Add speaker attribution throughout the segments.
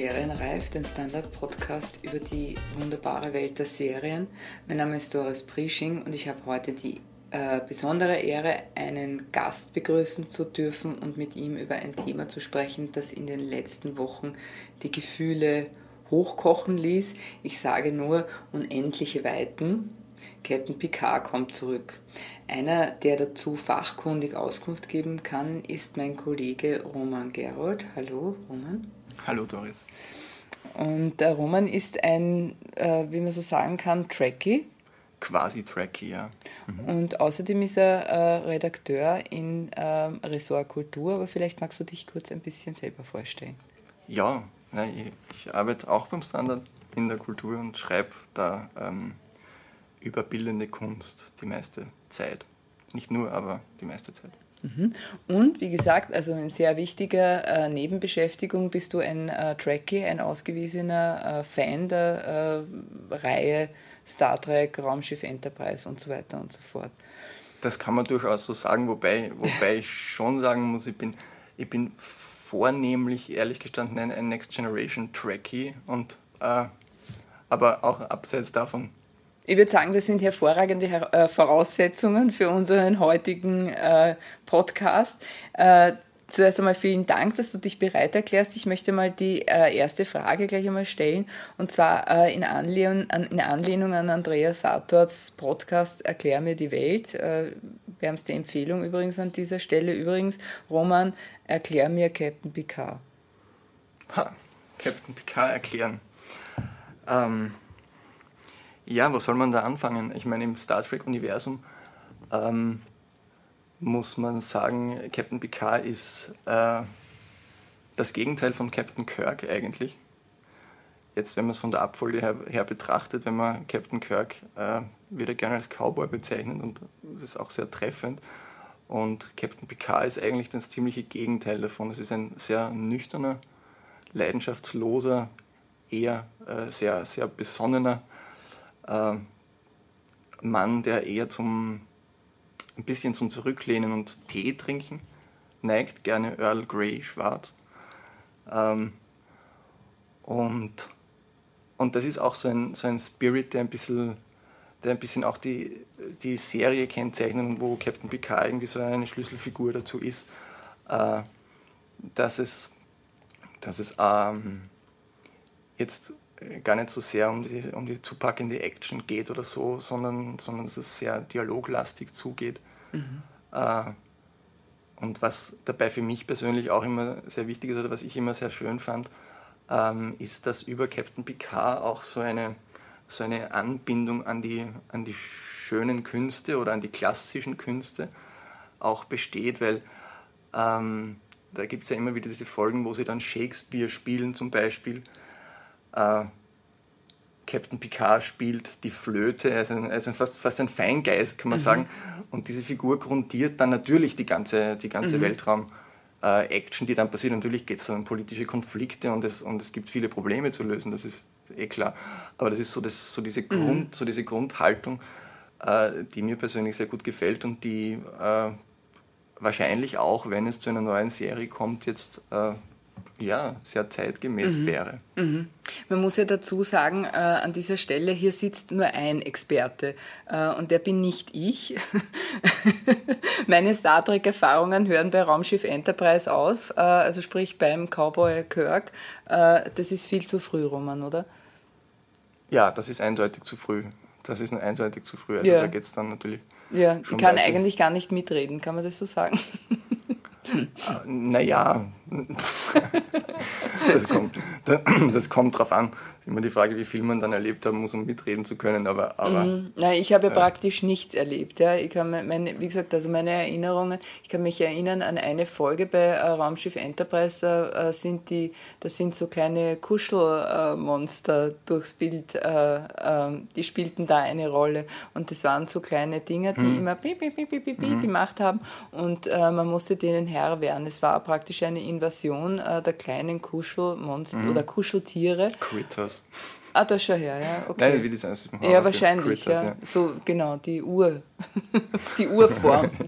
Speaker 1: Serienreif, den Standard-Podcast über die wunderbare Welt der Serien. Mein Name ist Doris Prisching und ich habe heute die äh, besondere Ehre, einen Gast begrüßen zu dürfen und mit ihm über ein Thema zu sprechen, das in den letzten Wochen die Gefühle hochkochen ließ. Ich sage nur unendliche Weiten. Captain Picard kommt zurück. Einer, der dazu fachkundig Auskunft geben kann, ist mein Kollege Roman Gerold. Hallo, Roman.
Speaker 2: Hallo, Doris.
Speaker 1: Und der Roman ist ein, äh, wie man so sagen kann, Trekkie.
Speaker 2: Quasi Trekkie, ja.
Speaker 1: Mhm. Und außerdem ist er äh, Redakteur in äh, Ressort Kultur, aber vielleicht magst du dich kurz ein bisschen selber vorstellen.
Speaker 2: Ja, ich, ich arbeite auch beim Standard in der Kultur und schreibe da ähm, über bildende Kunst die meiste Zeit. Nicht nur, aber die meiste Zeit.
Speaker 1: Mhm. Und wie gesagt, also in sehr wichtiger äh, Nebenbeschäftigung bist du ein äh, Trekkie, ein ausgewiesener äh, Fan der äh, Reihe Star Trek, Raumschiff Enterprise und so weiter und so fort.
Speaker 2: Das kann man durchaus so sagen, wobei, wobei ich schon sagen muss, ich bin, ich bin vornehmlich, ehrlich gestanden, ein, Next Generation Trekkie und äh, aber auch abseits davon
Speaker 1: ich würde sagen, das sind hervorragende äh, Voraussetzungen für unseren heutigen äh, Podcast. Äh, zuerst einmal vielen Dank, dass du dich bereit erklärst. Ich möchte mal die erste Frage gleich einmal stellen und zwar in, Anlehnung an, in Anlehnung an Andreas Sators Podcast Erklär mir die Welt. wärmste Empfehlung übrigens an dieser Stelle. Übrigens, Roman, erklär mir Captain Picard.
Speaker 2: Ha, Captain Picard erklären. Ähm, ja, wo soll man da anfangen? Ich meine, im Star Trek-Universum ähm, muss man sagen, Captain Picard ist äh, das Gegenteil von Captain Kirk eigentlich. Jetzt, wenn man es von der Abfolge her, her, betrachtet, wenn man Captain Kirk äh, wieder gerne als Cowboy bezeichnet und das ist auch sehr treffend. Und Captain Picard ist eigentlich das ziemliche Gegenteil davon. Es ist ein sehr nüchterner, leidenschaftsloser, eher äh, sehr, sehr besonnener äh, Mann, der eher zum ein bisschen zum Zurücklehnen und Tee trinken neigt, gerne Earl Grey schwarz. Ähm, und, und das ist auch so ein, so ein Spirit, der ein bisschen, der ein bisschen auch die, die Serie kennzeichnet, wo Captain Picard irgendwie so eine Schlüsselfigur dazu ist, äh, dass es, dass es ähm, jetzt gar nicht so sehr um die, um die zupackende Action geht oder so, sondern, sondern dass es sehr dialoglastig zugeht. Mhm. Äh, und was dabei für mich persönlich auch immer sehr wichtig ist oder was ich immer sehr schön fand, ähm, ist, dass über Captain Picard auch so eine, so eine Anbindung an die, an die schönen Künste oder an die klassischen Künste auch besteht, weil ähm, da gibt es ja immer wieder diese Folgen, wo sie dann Shakespeare spielen zum Beispiel äh, Captain Picard spielt die Flöte, also, also fast, fast ein Feingeist, kann man mhm. sagen. Und diese Figur grundiert dann natürlich die ganze, die ganze mhm. Weltraum-Action, äh, die dann passiert. Natürlich geht es dann um politische Konflikte und es, und es gibt viele Probleme zu lösen, das ist eh klar. Aber das ist so, das, so, diese, mhm. Grund, so diese Grundhaltung, äh, die mir persönlich sehr gut gefällt und die äh, wahrscheinlich auch, wenn es zu einer neuen Serie kommt, jetzt äh, ja, sehr zeitgemäß mhm. wäre.
Speaker 1: Mhm. Man muss ja dazu sagen, äh, an dieser Stelle, hier sitzt nur ein Experte äh, und der bin nicht ich. Meine Star Trek-Erfahrungen hören bei Raumschiff Enterprise auf, äh, also sprich beim Cowboy Kirk. Äh, das ist viel zu früh, Roman, oder?
Speaker 2: Ja, das ist eindeutig zu früh. Das ist eindeutig zu früh. Also ja. da geht es dann natürlich.
Speaker 1: Ja, ich kann weiter. eigentlich gar nicht mitreden, kann man das so sagen?
Speaker 2: naja, das kommt, das kommt drauf an immer die Frage, wie viel man dann erlebt haben muss, um mitreden zu können. Aber, aber
Speaker 1: mhm. Nein, ich habe ja, praktisch nichts erlebt. Ja. Ich kann meine, wie gesagt, also meine Erinnerungen, ich kann mich erinnern an eine Folge bei äh, Raumschiff Enterprise, äh, sind die, das sind so kleine Kuschelmonster äh, durchs Bild, äh, ähm, die spielten da eine Rolle. Und das waren so kleine Dinger, die mhm. immer piep, piep, piep, piep, mhm. gemacht haben. Und äh, man musste denen Herr werden. Es war praktisch eine Invasion äh, der kleinen Kuschelmonster mhm. oder Kuscheltiere.
Speaker 2: Critters.
Speaker 1: Ah, da schon her, ja. Okay.
Speaker 2: Nein, wie das heißt.
Speaker 1: Ja, wahrscheinlich, ja. ja. So, genau, die Uhr. die Urform.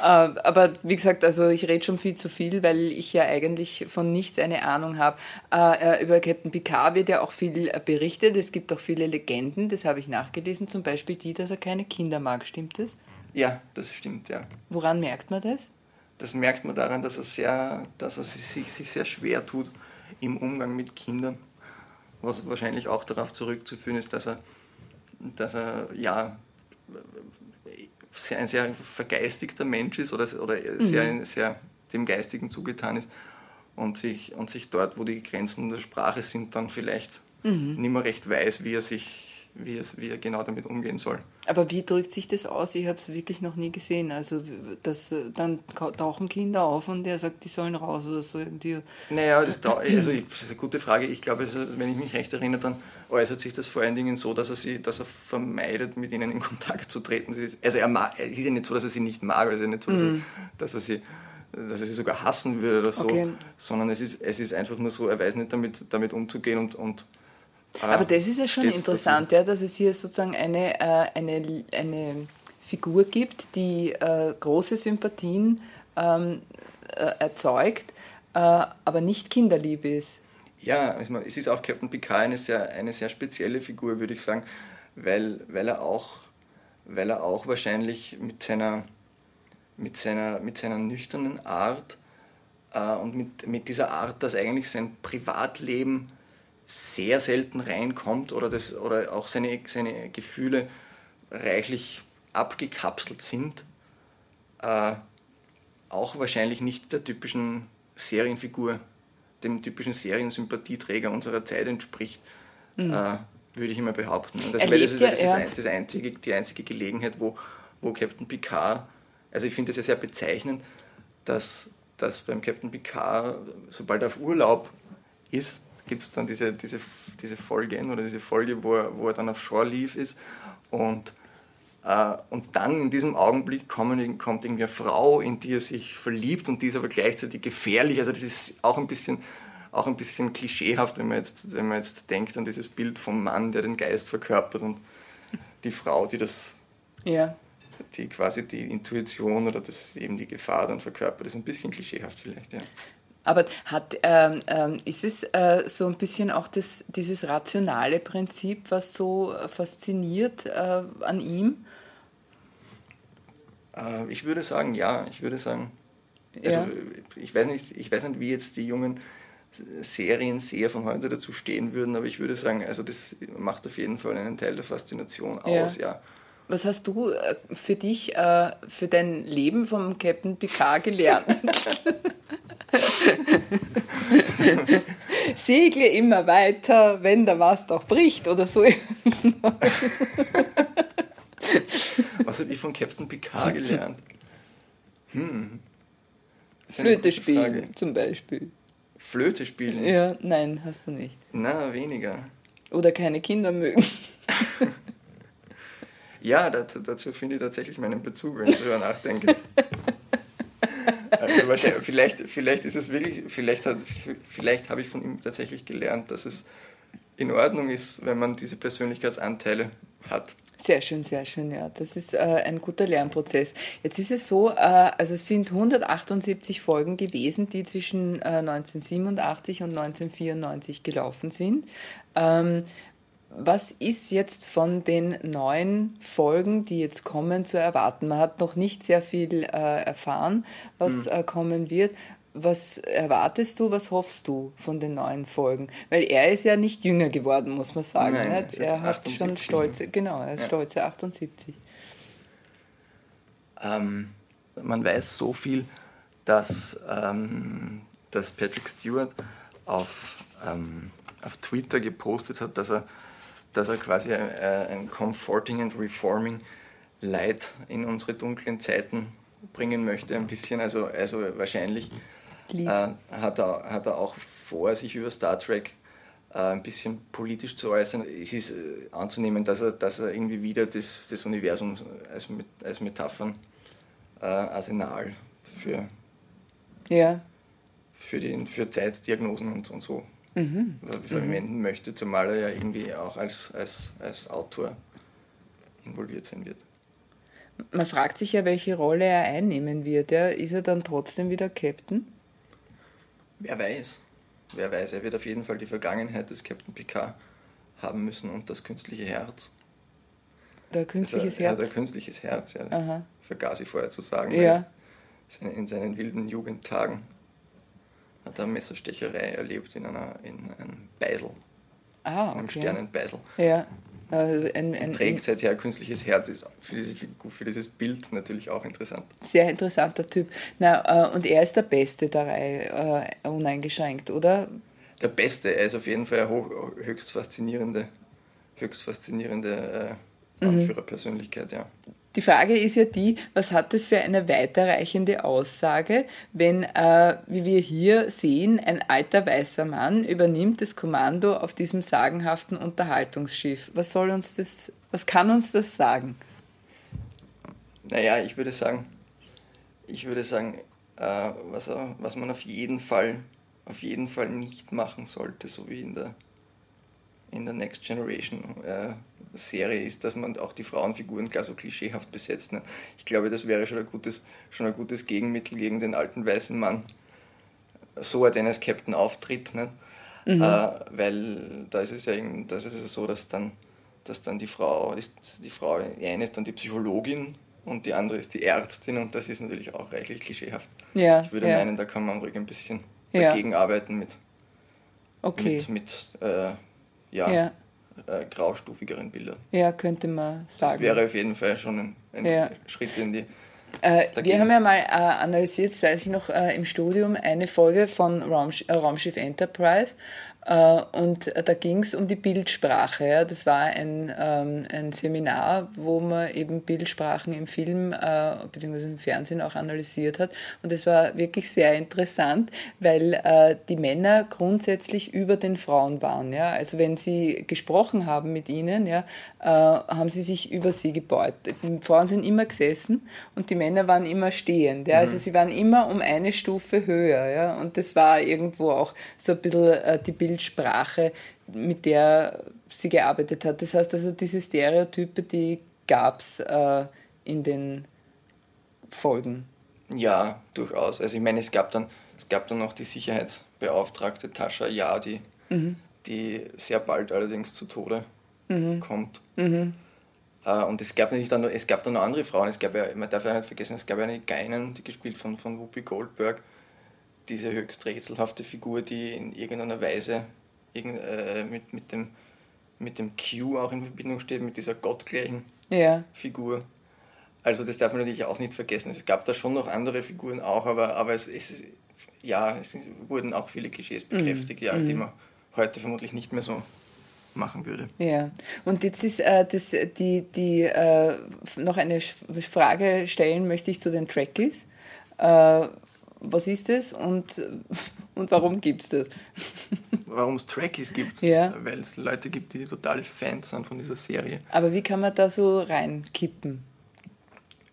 Speaker 1: Äh, aber wie gesagt, also ich rede schon viel zu viel, weil ich ja eigentlich von nichts eine Ahnung habe. Äh, äh, über Captain Picard wird ja auch viel berichtet. Es gibt auch viele Legenden, das habe ich nachgelesen. Zum Beispiel die, dass er keine Kinder mag. Stimmt das?
Speaker 2: Ja, das stimmt, ja.
Speaker 1: Woran merkt man das?
Speaker 2: Das merkt man daran, dass er, sehr, dass er sich, sich sehr schwer tut im Umgang mit Kindern was wahrscheinlich auch darauf zurückzuführen ist, dass er, dass er ja ein sehr vergeistigter Mensch ist oder, oder mhm. sehr, sehr dem Geistigen zugetan ist und sich, und sich dort, wo die Grenzen der Sprache sind, dann vielleicht mhm. nicht mehr recht weiß, wie er sich wie, es, wie er genau damit umgehen soll.
Speaker 1: Aber wie drückt sich das aus? Ich habe es wirklich noch nie gesehen. Also das, äh, dann tauchen Kinder auf und er sagt, die sollen raus oder so. Irgendwie.
Speaker 2: Naja, das, also ich, das ist eine gute Frage. Ich glaube, wenn ich mich recht erinnere, dann äußert sich das vor allen Dingen so, dass er, sie, dass er vermeidet, mit ihnen in Kontakt zu treten. also er mag, es ist ja nicht so, dass er sie nicht mag, es ist ja nicht so, dass, mhm. er, dass er sie dass er sie sogar hassen würde oder so, okay. sondern es ist, es ist einfach nur so, er weiß nicht damit, damit umzugehen und, und
Speaker 1: Aber das ist ja schon interessant, ja, dass es hier sozusagen eine, äh, eine, eine Figur gibt, die äh, große Sympathien ähm, äh, erzeugt, äh, aber nicht kinderlieb ist.
Speaker 2: Ja, es ist auch Captain Picard eine sehr, eine sehr spezielle Figur, würde ich sagen, weil, weil, er auch, weil er auch wahrscheinlich mit seiner, mit seiner, mit seiner nüchternen Art äh, und mit, mit dieser Art, dass eigentlich sein Privatleben sehr selten reinkommt oder, das, oder auch seine, seine Gefühle reichlich abgekapselt sind, äh, auch wahrscheinlich nicht der typischen Serienfigur, dem typischen Seriensympathieträger unserer Zeit entspricht, mhm. äh, würde ich immer behaupten. Und das, das, ist, ja, das ja. ist das einzige, die einzige Gelegenheit, wo, wo Captain Picard, also ich finde es ja sehr bezeichnend, dass, dass beim Captain Picard, sobald er auf Urlaub ist, gibt es dann diese, diese, diese Folgen oder diese Folge, wo er, wo er dann auf Shore Leave ist und, äh, und dann in diesem Augenblick kommen, kommt irgendwie eine Frau, in die er sich verliebt und die ist aber gleichzeitig gefährlich. Also das ist auch ein bisschen, auch ein bisschen klischeehaft, wenn man, jetzt, wenn man jetzt denkt an dieses Bild vom Mann, der den Geist verkörpert und die Frau, die das ja. die quasi die Intuition oder das eben die Gefahr dann verkörpert, das ist ein bisschen klischeehaft vielleicht, ja.
Speaker 1: Aber hat, ähm, ähm, ist es äh, so ein bisschen auch das, dieses rationale Prinzip, was so fasziniert äh, an ihm?
Speaker 2: Äh, ich würde sagen, ja. Ich würde sagen, also, ja. ich, weiß nicht, ich weiß nicht, wie jetzt die jungen Serienseher von heute dazu stehen würden, aber ich würde sagen, also das macht auf jeden Fall einen Teil der Faszination aus, ja. ja.
Speaker 1: Was hast du äh, für dich, äh, für dein Leben vom Captain Picard gelernt? Segle immer weiter, wenn der Mast auch bricht oder so.
Speaker 2: Was habe ich von Captain Picard gelernt? Hm.
Speaker 1: Flöte spielen zum Beispiel.
Speaker 2: Flöte spielen?
Speaker 1: Ja, nein, hast du nicht.
Speaker 2: Na, weniger.
Speaker 1: Oder keine Kinder mögen.
Speaker 2: ja, dazu, dazu finde ich tatsächlich meinen Bezug, wenn ich darüber nachdenke. Vielleicht, vielleicht ist es wirklich, vielleicht, vielleicht habe ich von ihm tatsächlich gelernt, dass es in Ordnung ist, wenn man diese Persönlichkeitsanteile hat.
Speaker 1: Sehr schön, sehr schön, ja. Das ist äh, ein guter Lernprozess. Jetzt ist es so, äh, also es sind 178 Folgen gewesen, die zwischen äh, 1987 und 1994 gelaufen sind. Ähm, was ist jetzt von den neuen Folgen, die jetzt kommen, zu erwarten? Man hat noch nicht sehr viel äh, erfahren, was mhm. äh, kommen wird. Was erwartest du, was hoffst du von den neuen Folgen? Weil er ist ja nicht jünger geworden, muss man sagen. Nein, er hat schon stolze, genau, er ist ja. stolze 78.
Speaker 2: Ähm, man weiß so viel, dass, ähm, dass Patrick Stewart auf, ähm, auf Twitter gepostet hat, dass er dass er quasi äh, ein Comforting and Reforming Light in unsere dunklen Zeiten bringen möchte, ein bisschen. Also, also wahrscheinlich äh, hat, er, hat er auch vor, sich über Star Trek äh, ein bisschen politisch zu äußern. Es ist äh, anzunehmen, dass er, dass er irgendwie wieder das, das Universum als, als Metaphern äh, für,
Speaker 1: ja.
Speaker 2: für, die, für Zeitdiagnosen und, und so mhm. verwenden möchte, zumal er ja irgendwie auch als, als, als Autor involviert sein wird.
Speaker 1: Man fragt sich ja, welche Rolle er einnehmen wird. Ja? Ist er dann trotzdem wieder Captain?
Speaker 2: Wer weiß. Wer weiß. Er wird auf jeden Fall die Vergangenheit des Captain Picard haben müssen und das künstliche Herz.
Speaker 1: Der künstliches also, Herz?
Speaker 2: Ja, der künstliches Herz, ja. Aha. Vergaß ich vorher zu sagen.
Speaker 1: Ja.
Speaker 2: In seinen wilden Jugendtagen hat er Messerstecherei erlebt in, einer, in einem Beisel.
Speaker 1: Ah, okay.
Speaker 2: Einem Sternenbeisel.
Speaker 1: Ja.
Speaker 2: Also ein, ein, trägt seither künstliches Herz, ist für, diese, für dieses Bild natürlich auch interessant.
Speaker 1: Sehr interessanter Typ. Na, äh, und er ist der Beste der Reihe, äh, uneingeschränkt, oder?
Speaker 2: Der Beste, er ist auf jeden Fall eine hoch, höchst faszinierende, höchst faszinierende äh, mhm. Anführerpersönlichkeit, ja.
Speaker 1: Die Frage ist ja die, was hat das für eine weiterreichende Aussage, wenn, äh, wie wir hier sehen, ein alter weißer Mann übernimmt das Kommando auf diesem sagenhaften Unterhaltungsschiff. Was soll uns das, was kann uns das sagen?
Speaker 2: Naja, ich würde sagen, ich würde sagen, äh, was, was man auf jeden Fall, auf jeden Fall nicht machen sollte, so wie in der in der Next Generation äh, Serie ist, dass man auch die Frauenfiguren klar so klischeehaft besetzt. Ne? Ich glaube, das wäre schon ein, gutes, schon ein gutes Gegenmittel gegen den alten weißen Mann, so er denn als Captain auftritt. Ne? Mhm. Äh, weil da ist es ja das ist es so, dass dann, dass dann die Frau ist, die Frau, die eine ist dann die Psychologin und die andere ist die Ärztin und das ist natürlich auch reichlich klischeehaft.
Speaker 1: Ja,
Speaker 2: ich würde
Speaker 1: ja.
Speaker 2: meinen, da kann man ruhig ein bisschen dagegen ja. arbeiten mit,
Speaker 1: okay.
Speaker 2: mit, mit äh, ja, ja. Äh, graustufigeren Bildern.
Speaker 1: Ja, könnte man sagen.
Speaker 2: Das wäre auf jeden Fall schon ein, ein
Speaker 1: ja.
Speaker 2: Schritt in die.
Speaker 1: Äh, wir haben ja mal äh, analysiert, das weiß ich noch, äh, im Studium eine Folge von Raumsch äh, Raumschiff Enterprise und da ging es um die Bildsprache. Ja. Das war ein, ähm, ein Seminar, wo man eben Bildsprachen im Film äh, bzw. im Fernsehen auch analysiert hat. Und es war wirklich sehr interessant, weil äh, die Männer grundsätzlich über den Frauen waren. Ja. Also wenn sie gesprochen haben mit ihnen, ja, äh, haben sie sich über sie gebeut. Die Frauen sind immer gesessen und die Männer waren immer stehend. Ja. Also mhm. sie waren immer um eine Stufe höher. Ja. Und das war irgendwo auch so ein bisschen äh, die Bildsprache Bildsprache, mit der sie gearbeitet hat. Das heißt also, diese Stereotype, die gab es äh, in den Folgen.
Speaker 2: Ja, durchaus. Also ich meine, es gab dann, es gab dann noch die Sicherheitsbeauftragte Tascha Yadi, mhm. die sehr bald allerdings zu Tode mhm. kommt. Mhm. Uh, und es gab natürlich dann noch, es gab dann noch andere Frauen. Es gab ja, man darf ja nicht vergessen, es gab ja eine Geinen, die gespielt von, von Whoopi Goldberg, diese höchst rätselhafte Figur, die in irgendeiner Weise irgend, äh, mit, mit, dem, mit dem Q auch in Verbindung steht, mit dieser gottgleichen
Speaker 1: ja.
Speaker 2: Figur. Also das darf man natürlich auch nicht vergessen. Es gab da schon noch andere Figuren auch, aber, aber es, es, ja, es wurden auch viele Klischees mhm. bekräftigt, mhm. ja, die man heute vermutlich nicht mehr so machen würde.
Speaker 1: Ja, und jetzt ist äh, das, die, die äh, noch eine Frage stellen möchte ich zu den Trekkies. Äh, was ist das und, und warum gibt es das?
Speaker 2: Warum es Trekkies gibt?
Speaker 1: Ja.
Speaker 2: Weil es Leute gibt, die totale Fans sind von dieser Serie.
Speaker 1: Aber wie kann man da so reinkippen?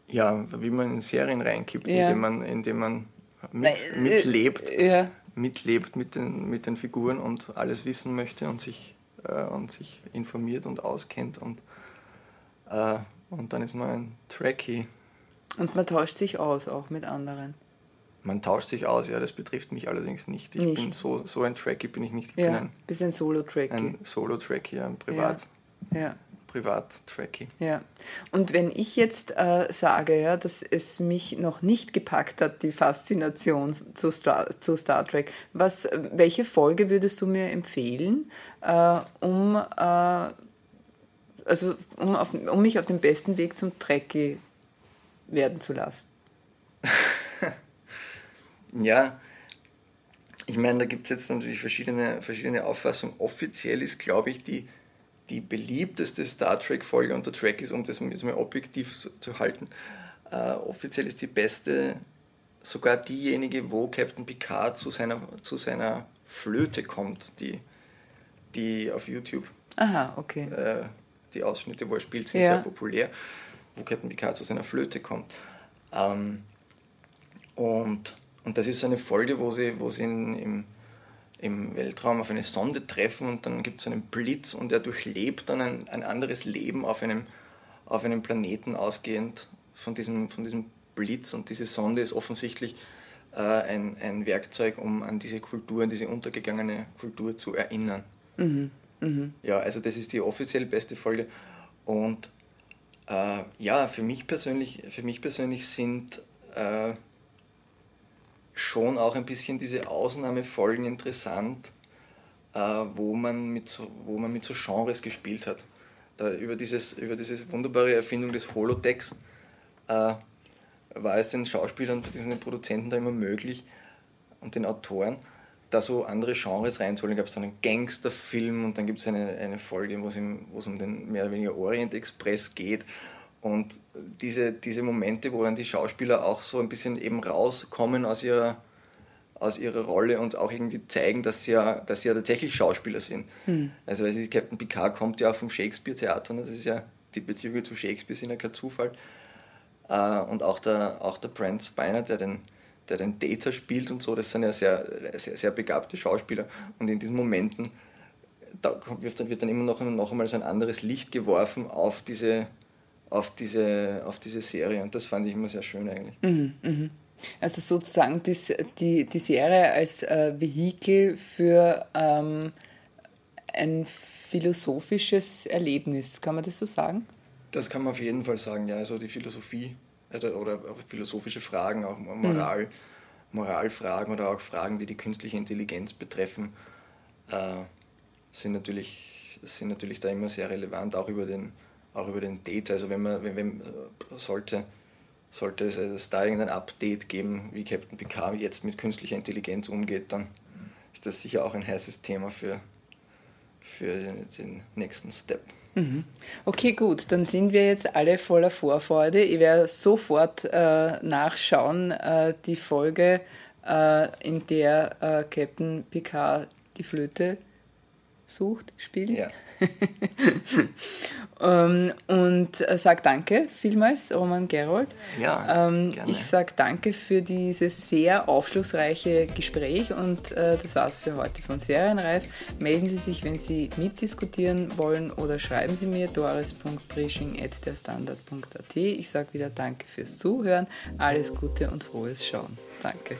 Speaker 2: Ja, wie man in Serien reinkippt, ja. indem man, indem man mit, Nein, mitlebt,
Speaker 1: äh, ja.
Speaker 2: mitlebt mit den, mit den Figuren und alles wissen möchte und sich, äh, und sich informiert und auskennt und, äh, und dann ist man ein Trekkie.
Speaker 1: Und man tauscht sich aus auch mit anderen.
Speaker 2: Man tauscht sich aus, ja, das betrifft mich allerdings nicht. Ich nicht. bin so, so ein Tracky bin ich nicht. Ich
Speaker 1: ja,
Speaker 2: bin ein,
Speaker 1: bist ein Solo-Tracky.
Speaker 2: Ein Solo-Tracky, ein Privat.
Speaker 1: Ja. ja.
Speaker 2: Privat-Tracky.
Speaker 1: Ja. Und wenn ich jetzt äh, sage, ja, dass es mich noch nicht gepackt hat, die Faszination zu Star, zu Star Trek, was, welche Folge würdest du mir empfehlen, äh, um, äh, also, um, auf, um mich auf den besten Weg zum Trekkie werden zu lassen?
Speaker 2: Ja, ich meine, da gibt es jetzt natürlich verschiedene, verschiedene Auffassungen. Offiziell ist, glaube ich, die, die beliebteste Star Trek-Folge unter Track ist, um das jetzt mal objektiv zu, zu halten. Äh, offiziell ist die beste sogar diejenige, wo Captain Picard zu seiner, zu seiner Flöte kommt, die, die auf YouTube.
Speaker 1: Aha, okay.
Speaker 2: Äh, die Ausschnitte, wo er spielt, sind ja. sehr populär, wo Captain Picard zu seiner Flöte kommt. Ähm, und und das ist so eine Folge, wo sie, wo sie in, im, im Weltraum auf eine Sonde treffen und dann gibt es einen Blitz und er durchlebt dann ein, ein anderes Leben auf einem, auf einem Planeten ausgehend von diesem, von diesem Blitz und diese Sonde ist offensichtlich äh, ein, ein Werkzeug, um an diese Kultur, an diese untergegangene Kultur zu erinnern. Mhm. Mhm. Ja, also das ist die offiziell beste Folge und äh, ja, für mich persönlich, für mich persönlich sind äh, schon auch ein bisschen diese Ausnahmefolgen interessant, äh, wo, man mit so, wo man mit so Genres gespielt hat. Da, über, dieses, über diese wunderbare Erfindung des Holodecks äh, war es den Schauspielern diesen Produzenten da immer möglich und den Autoren, da so andere Genres reinzuholen. Da gab es dann einen Gangsterfilm und dann gibt es eine, eine Folge, wo es um den mehr oder weniger Orient Express geht. Und diese, diese Momente, wo dann die Schauspieler auch so ein bisschen eben rauskommen aus ihrer, aus ihrer Rolle und auch irgendwie zeigen, dass sie ja, dass sie ja tatsächlich Schauspieler sind. Hm. Also sie, Captain Picard kommt ja auch vom Shakespeare-Theater, ne? das ist ja, die Beziehungen zu Shakespeare sind ja kein Zufall. Äh, und auch der, auch der Brent Spiner, der den, der den Data spielt und so, das sind ja sehr, sehr, sehr begabte Schauspieler. Und in diesen Momenten da wird dann, wird dann immer noch, noch einmal so ein anderes Licht geworfen auf diese, auf diese, auf diese Serie und das fand ich immer sehr schön eigentlich.
Speaker 1: Mhm, mh. Also sozusagen die, die, die Serie als äh, Vehikel für ähm, ein philosophisches Erlebnis, kann man das so sagen?
Speaker 2: Das kann man auf jeden Fall sagen, ja. Also die Philosophie oder, oder philosophische Fragen, auch Moral, mhm. Moralfragen oder auch Fragen, die die künstliche Intelligenz betreffen, äh, sind, natürlich, sind natürlich da immer sehr relevant, auch über den auch über den Data. Also wenn man, wenn, wenn sollte, sollte es da irgendein Update geben, wie Captain Picard jetzt mit künstlicher Intelligenz umgeht, dann ist das sicher auch ein heißes Thema für, für den nächsten Step.
Speaker 1: Mhm. Okay, gut, dann sind wir jetzt alle voller Vorfreude. Ich werde sofort äh, nachschauen, äh, die Folge, äh, in der äh, Captain Picard die Flöte sucht, spielt. Ja. ähm, und äh, sage danke vielmals, Roman Gerold.
Speaker 2: Ja,
Speaker 1: ähm, ich sage danke für dieses sehr aufschlussreiche Gespräch und äh, das war's für heute von Serienreif. Melden Sie sich, wenn Sie mitdiskutieren wollen oder schreiben Sie mir doris.brisching.derstandard.at. Ich sage wieder danke fürs Zuhören, alles Gute und frohes Schauen. Danke.